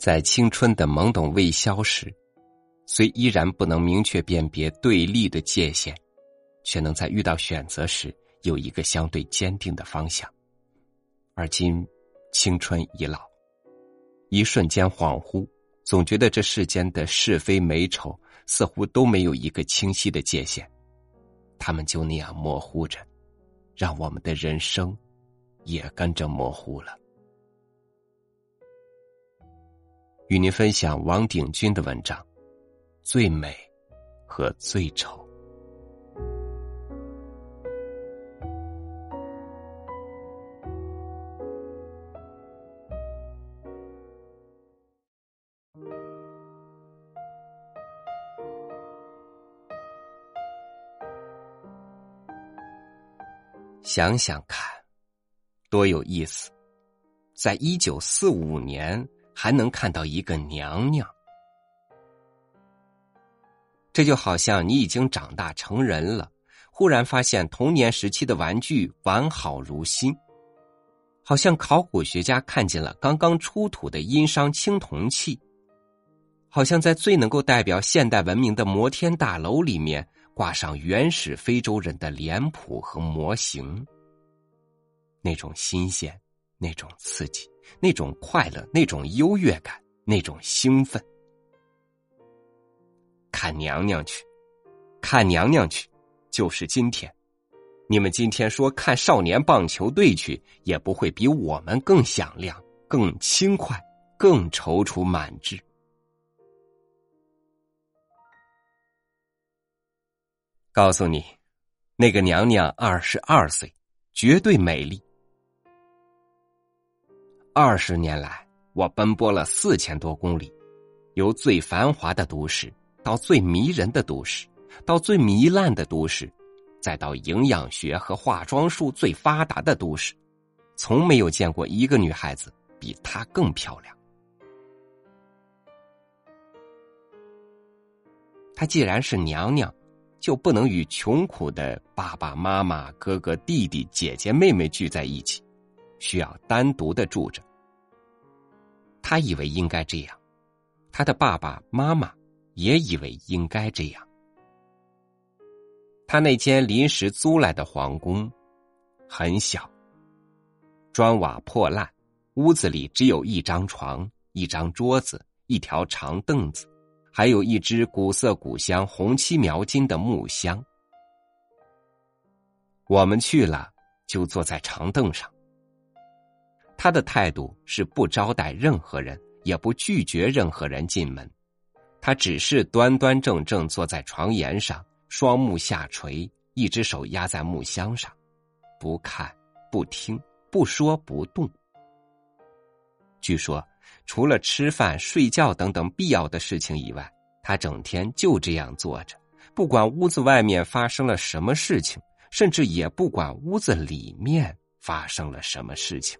在青春的懵懂未消时，虽依然不能明确辨别对立的界限，却能在遇到选择时有一个相对坚定的方向。而今，青春已老，一瞬间恍惚，总觉得这世间的是非美丑似乎都没有一个清晰的界限，他们就那样模糊着，让我们的人生也跟着模糊了。与您分享王鼎钧的文章《最美和最丑》。想想看，多有意思！在一九四五年。还能看到一个娘娘，这就好像你已经长大成人了，忽然发现童年时期的玩具完好如新，好像考古学家看见了刚刚出土的殷商青铜器，好像在最能够代表现代文明的摩天大楼里面挂上原始非洲人的脸谱和模型，那种新鲜，那种刺激。那种快乐，那种优越感，那种兴奋。看娘娘去，看娘娘去，就是今天。你们今天说看少年棒球队去，也不会比我们更响亮、更轻快、更踌躇满志。告诉你，那个娘娘二十二岁，绝对美丽。二十年来，我奔波了四千多公里，由最繁华的都市到最迷人的都市，到最糜烂的都市，再到营养学和化妆术最发达的都市，从没有见过一个女孩子比她更漂亮。她既然是娘娘，就不能与穷苦的爸爸妈妈、哥哥、弟弟、姐姐、妹妹聚在一起。需要单独的住着。他以为应该这样，他的爸爸妈妈也以为应该这样。他那间临时租来的皇宫很小，砖瓦破烂，屋子里只有一张床、一张桌子、一条长凳子，还有一只古色古香、红漆描金的木箱。我们去了，就坐在长凳上。他的态度是不招待任何人，也不拒绝任何人进门。他只是端端正正坐在床沿上，双目下垂，一只手压在木箱上，不看、不听、不说、不动。据说，除了吃饭、睡觉等等必要的事情以外，他整天就这样坐着，不管屋子外面发生了什么事情，甚至也不管屋子里面发生了什么事情。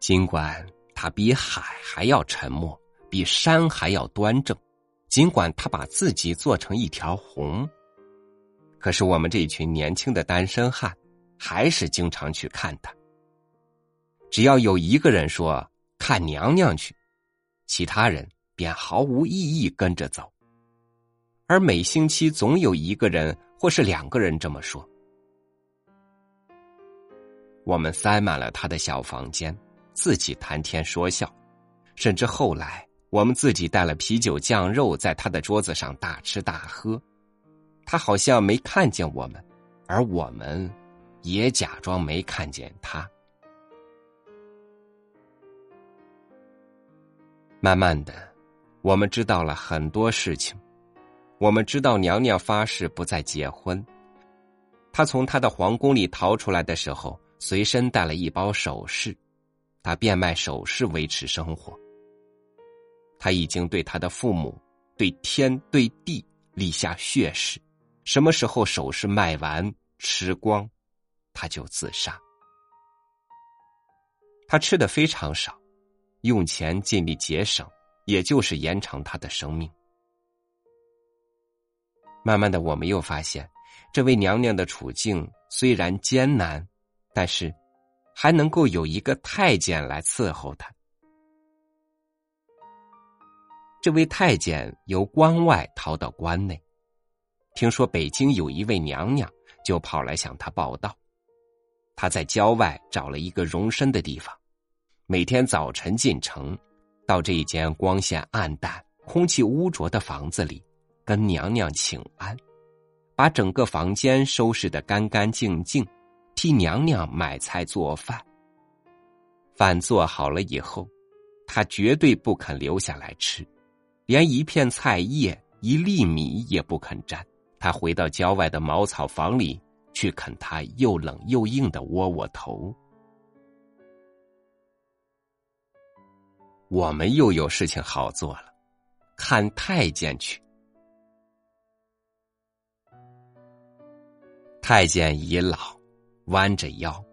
尽管他比海还要沉默，比山还要端正，尽管他把自己做成一条红，可是我们这群年轻的单身汉还是经常去看他。只要有一个人说看娘娘去，其他人便毫无意义跟着走，而每星期总有一个人或是两个人这么说。我们塞满了他的小房间。自己谈天说笑，甚至后来我们自己带了啤酒酱肉，在他的桌子上大吃大喝，他好像没看见我们，而我们也假装没看见他。慢慢的，我们知道了很多事情，我们知道娘娘发誓不再结婚，她从她的皇宫里逃出来的时候，随身带了一包首饰。他变卖首饰维持生活。他已经对他的父母、对天、对地立下血誓：什么时候首饰卖完、吃光，他就自杀。他吃的非常少，用钱尽力节省，也就是延长他的生命。慢慢的，我们又发现，这位娘娘的处境虽然艰难，但是。还能够有一个太监来伺候他。这位太监由关外逃到关内，听说北京有一位娘娘，就跑来向他报道。他在郊外找了一个容身的地方，每天早晨进城，到这一间光线暗淡、空气污浊的房子里，跟娘娘请安，把整个房间收拾得干干净净，替娘娘买菜做饭。饭做好了以后，他绝对不肯留下来吃。连一片菜叶、一粒米也不肯沾，他回到郊外的茅草房里去啃他又冷又硬的窝窝头。我们又有事情好做了，看太监去。太监已老，弯着腰，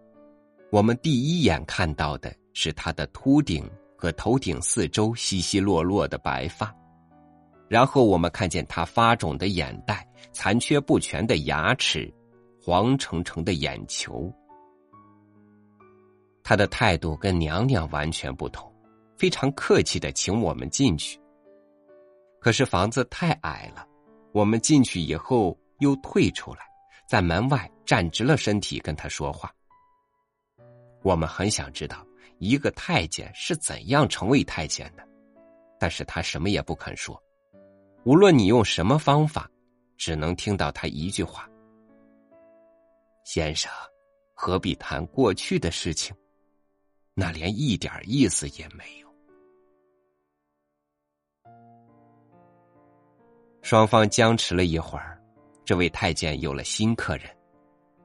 我们第一眼看到的是他的秃顶和头顶四周稀稀落落的白发。然后我们看见他发肿的眼袋、残缺不全的牙齿、黄澄澄的眼球。他的态度跟娘娘完全不同，非常客气的请我们进去。可是房子太矮了，我们进去以后又退出来，在门外站直了身体跟他说话。我们很想知道一个太监是怎样成为太监的，但是他什么也不肯说。无论你用什么方法，只能听到他一句话：“先生，何必谈过去的事情？那连一点意思也没有。”双方僵持了一会儿，这位太监有了新客人，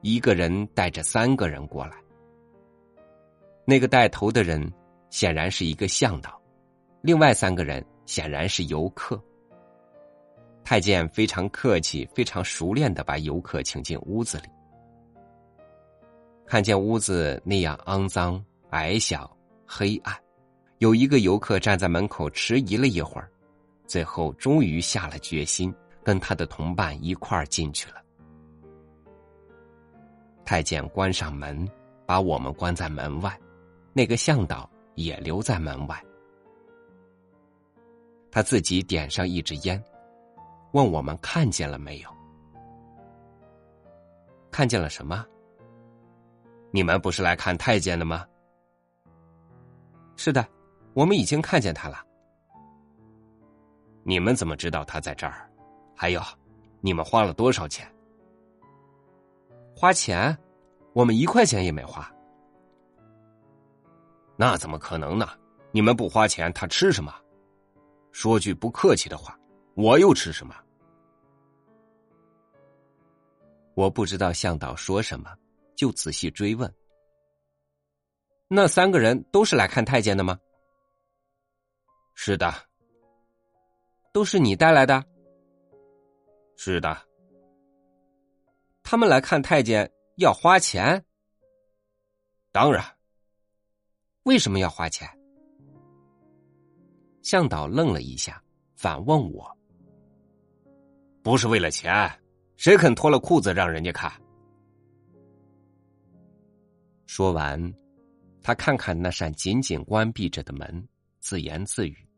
一个人带着三个人过来。那个带头的人显然是一个向导，另外三个人显然是游客。太监非常客气、非常熟练的把游客请进屋子里。看见屋子那样肮脏、矮小、黑暗，有一个游客站在门口迟疑了一会儿，最后终于下了决心，跟他的同伴一块儿进去了。太监关上门，把我们关在门外，那个向导也留在门外，他自己点上一支烟。问我们看见了没有？看见了什么？你们不是来看太监的吗？是的，我们已经看见他了。你们怎么知道他在这儿？还有，你们花了多少钱？花钱？我们一块钱也没花。那怎么可能呢？你们不花钱，他吃什么？说句不客气的话，我又吃什么？我不知道向导说什么，就仔细追问：“那三个人都是来看太监的吗？”“是的。”“都是你带来的？”“是的。”“他们来看太监要花钱？”“当然。”“为什么要花钱？”向导愣了一下，反问我：“不是为了钱。”谁肯脱了裤子让人家看？说完，他看看那扇紧紧关闭着的门，自言自语：“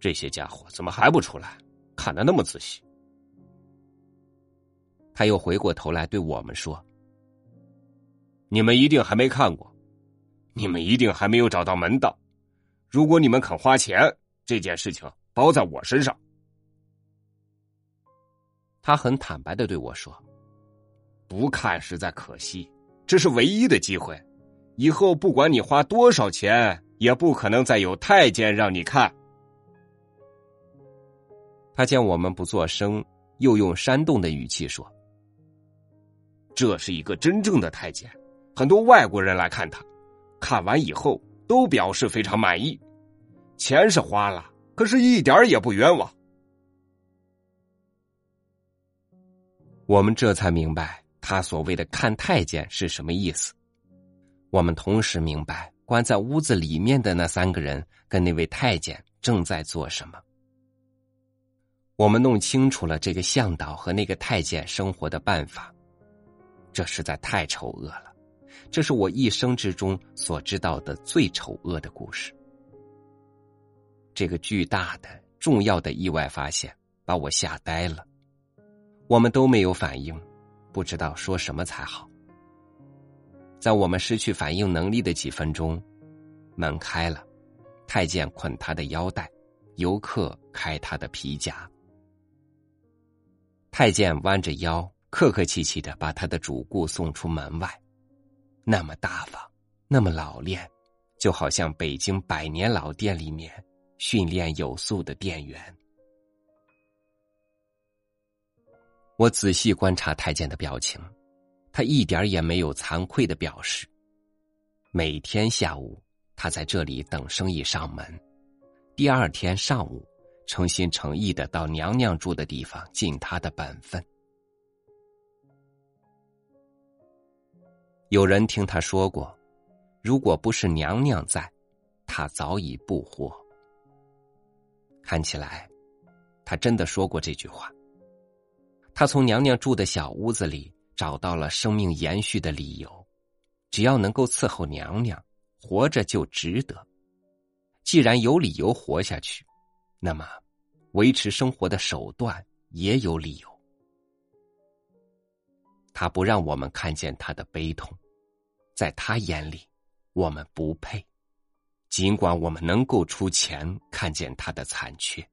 这些家伙怎么还不出来？看的那么仔细。”他又回过头来对我们说：“你们一定还没看过，你们一定还没有找到门道。如果你们肯花钱，这件事情包在我身上。”他很坦白的对我说：“不看实在可惜，这是唯一的机会。以后不管你花多少钱，也不可能再有太监让你看。”他见我们不作声，又用煽动的语气说：“这是一个真正的太监，很多外国人来看他，看完以后都表示非常满意。钱是花了，可是一点也不冤枉。”我们这才明白他所谓的看太监是什么意思。我们同时明白关在屋子里面的那三个人跟那位太监正在做什么。我们弄清楚了这个向导和那个太监生活的办法。这实在太丑恶了，这是我一生之中所知道的最丑恶的故事。这个巨大的、重要的意外发现把我吓呆了。我们都没有反应，不知道说什么才好。在我们失去反应能力的几分钟，门开了，太监捆他的腰带，游客开他的皮夹。太监弯着腰，客客气气的把他的主顾送出门外。那么大方，那么老练，就好像北京百年老店里面训练有素的店员。我仔细观察太监的表情，他一点也没有惭愧的表示。每天下午，他在这里等生意上门；第二天上午，诚心诚意的到娘娘住的地方尽他的本分。有人听他说过，如果不是娘娘在，他早已不活。看起来，他真的说过这句话。他从娘娘住的小屋子里找到了生命延续的理由，只要能够伺候娘娘，活着就值得。既然有理由活下去，那么维持生活的手段也有理由。他不让我们看见他的悲痛，在他眼里，我们不配。尽管我们能够出钱看见他的残缺，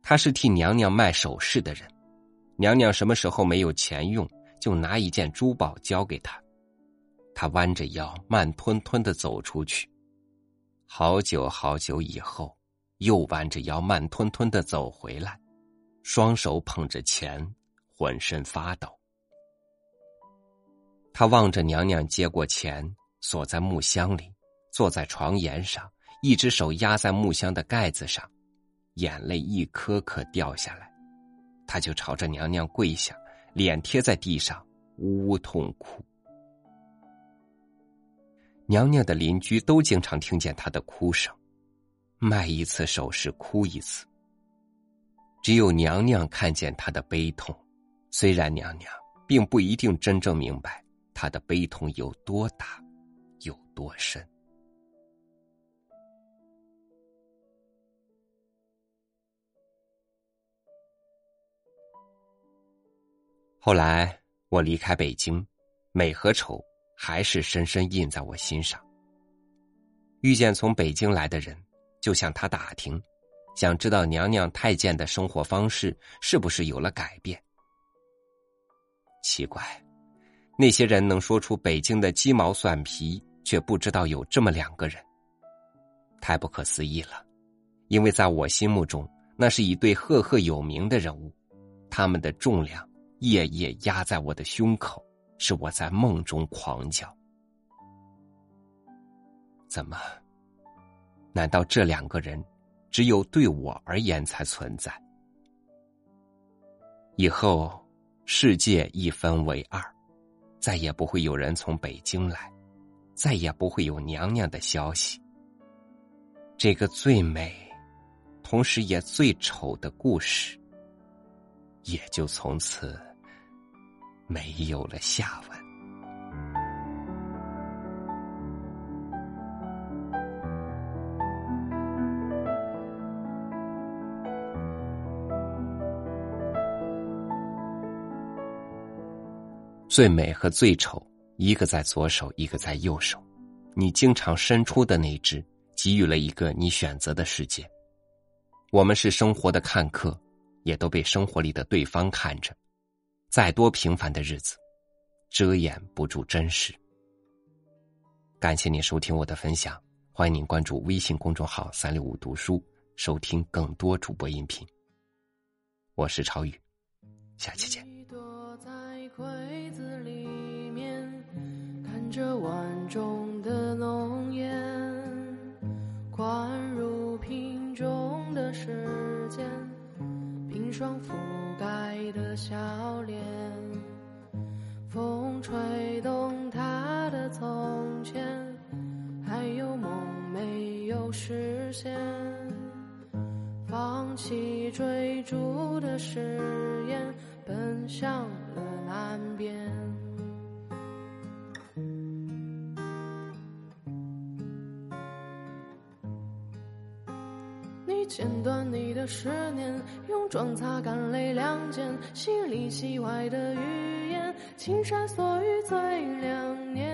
他是替娘娘卖首饰的人。娘娘什么时候没有钱用，就拿一件珠宝交给他，他弯着腰，慢吞吞的走出去。好久好久以后，又弯着腰，慢吞吞的走回来，双手捧着钱。浑身发抖，他望着娘娘接过钱，锁在木箱里，坐在床沿上，一只手压在木箱的盖子上，眼泪一颗颗掉下来，他就朝着娘娘跪下，脸贴在地上，呜呜痛哭。娘娘的邻居都经常听见他的哭声，卖一次首饰哭一次，只有娘娘看见他的悲痛。虽然娘娘并不一定真正明白他的悲痛有多大，有多深。后来我离开北京，美和丑还是深深印在我心上。遇见从北京来的人，就向他打听，想知道娘娘太监的生活方式是不是有了改变。奇怪，那些人能说出北京的鸡毛蒜皮，却不知道有这么两个人，太不可思议了。因为在我心目中，那是一对赫赫有名的人物，他们的重量夜夜压在我的胸口，使我在梦中狂叫。怎么？难道这两个人只有对我而言才存在？以后。世界一分为二，再也不会有人从北京来，再也不会有娘娘的消息。这个最美，同时也最丑的故事，也就从此没有了下文。最美和最丑，一个在左手，一个在右手。你经常伸出的那只，给予了一个你选择的世界。我们是生活的看客，也都被生活里的对方看着。再多平凡的日子，遮掩不住真实。感谢您收听我的分享，欢迎您关注微信公众号“三六五读书”，收听更多主播音频。我是超宇，下期见。柜子里面看着碗中的浓烟，灌入瓶中的时间，冰霜覆盖的笑脸，风吹动他的从前，还有梦没有实现，放弃追逐的誓言，奔向。你剪断你的思念，用妆擦干泪两肩，戏里戏外的语言，青山锁于最两年。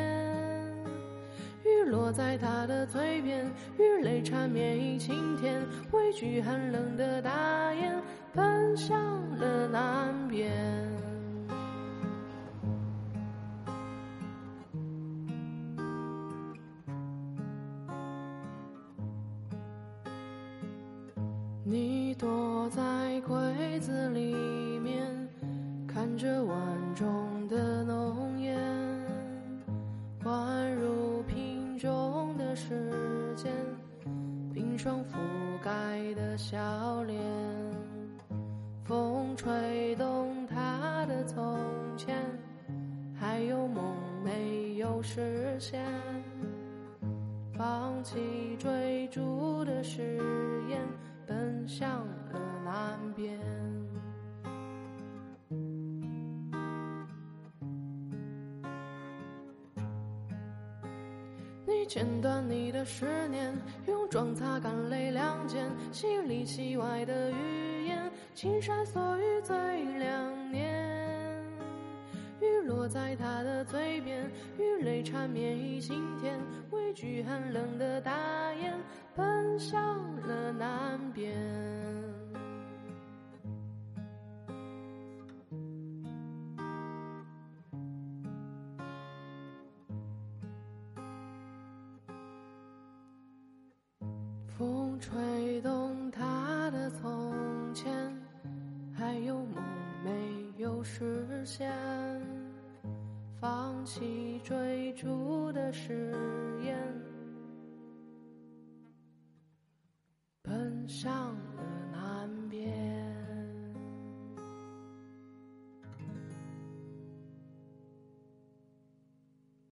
雨落在他的嘴边，雨泪缠绵一晴天，畏惧寒冷的大雁，奔向了南边。子里面，看着碗中的浓烟，宛如瓶中的时间，冰霜覆盖的笑脸。风吹动他的从前，还有梦没有实现，放弃追逐的誓剪断你的思念，用妆擦干泪两肩，戏里戏外的语言，青山锁于最两年。雨落在他的嘴边，雨泪缠绵于心田，畏惧寒冷的大雁。奔向了南边，风吹动他的从前，还有梦没有实现，放弃追逐的誓